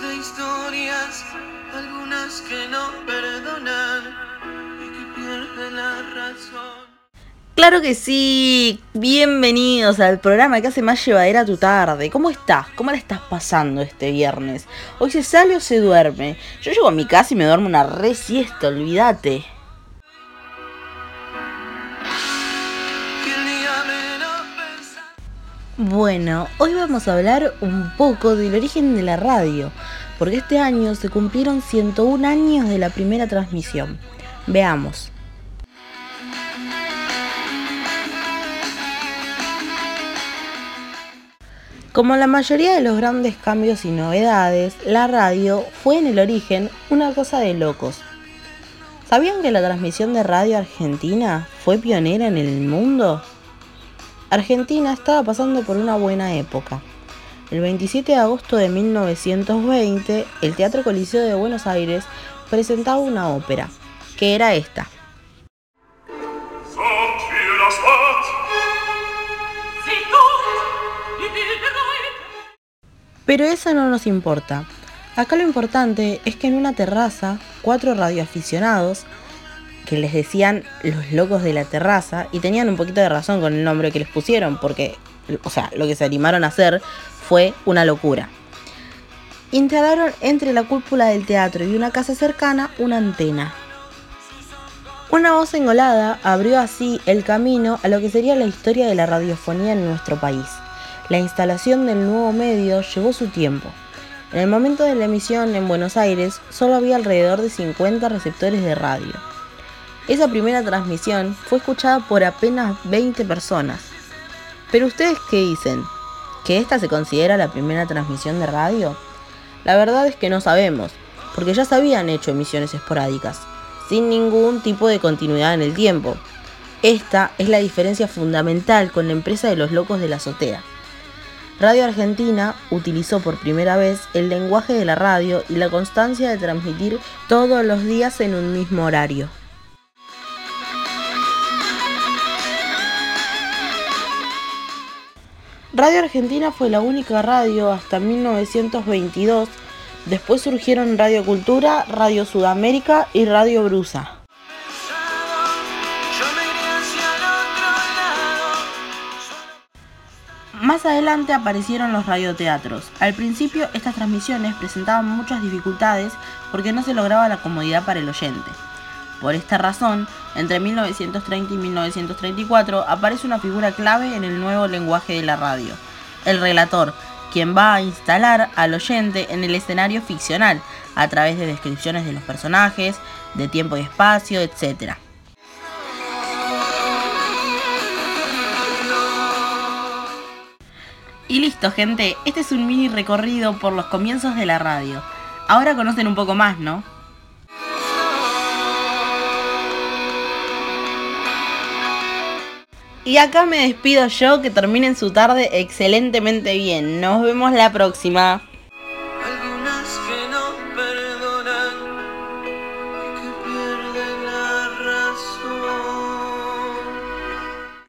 de historias, algunas que no perdonan y que pierden la razón. Claro que sí, bienvenidos al programa que hace más llevadera tu tarde. ¿Cómo estás? ¿Cómo la estás pasando este viernes? ¿Hoy se sale o se duerme? Yo llego a mi casa y me duermo una re siesta, olvídate. Bueno, hoy vamos a hablar un poco del origen de la radio, porque este año se cumplieron 101 años de la primera transmisión. Veamos. Como la mayoría de los grandes cambios y novedades, la radio fue en el origen una cosa de locos. ¿Sabían que la transmisión de radio argentina fue pionera en el mundo? Argentina estaba pasando por una buena época. El 27 de agosto de 1920, el Teatro Coliseo de Buenos Aires presentaba una ópera, que era esta. Pero eso no nos importa. Acá lo importante es que en una terraza, cuatro radioaficionados, que les decían los locos de la terraza, y tenían un poquito de razón con el nombre que les pusieron, porque, o sea, lo que se animaron a hacer fue una locura. Instalaron entre la cúpula del teatro y una casa cercana una antena. Una voz engolada abrió así el camino a lo que sería la historia de la radiofonía en nuestro país. La instalación del nuevo medio llevó su tiempo. En el momento de la emisión en Buenos Aires solo había alrededor de 50 receptores de radio. Esa primera transmisión fue escuchada por apenas 20 personas. Pero ustedes qué dicen? ¿Que esta se considera la primera transmisión de radio? La verdad es que no sabemos, porque ya se habían hecho emisiones esporádicas, sin ningún tipo de continuidad en el tiempo. Esta es la diferencia fundamental con la empresa de los locos de la azotea. Radio Argentina utilizó por primera vez el lenguaje de la radio y la constancia de transmitir todos los días en un mismo horario. Radio Argentina fue la única radio hasta 1922. Después surgieron Radio Cultura, Radio Sudamérica y Radio Brusa. Más adelante aparecieron los radioteatros. Al principio estas transmisiones presentaban muchas dificultades porque no se lograba la comodidad para el oyente. Por esta razón, entre 1930 y 1934 aparece una figura clave en el nuevo lenguaje de la radio, el relator, quien va a instalar al oyente en el escenario ficcional a través de descripciones de los personajes, de tiempo y espacio, etc. Y listo, gente. Este es un mini recorrido por los comienzos de la radio. Ahora conocen un poco más, ¿no? Y acá me despido yo, que terminen su tarde excelentemente bien. Nos vemos la próxima.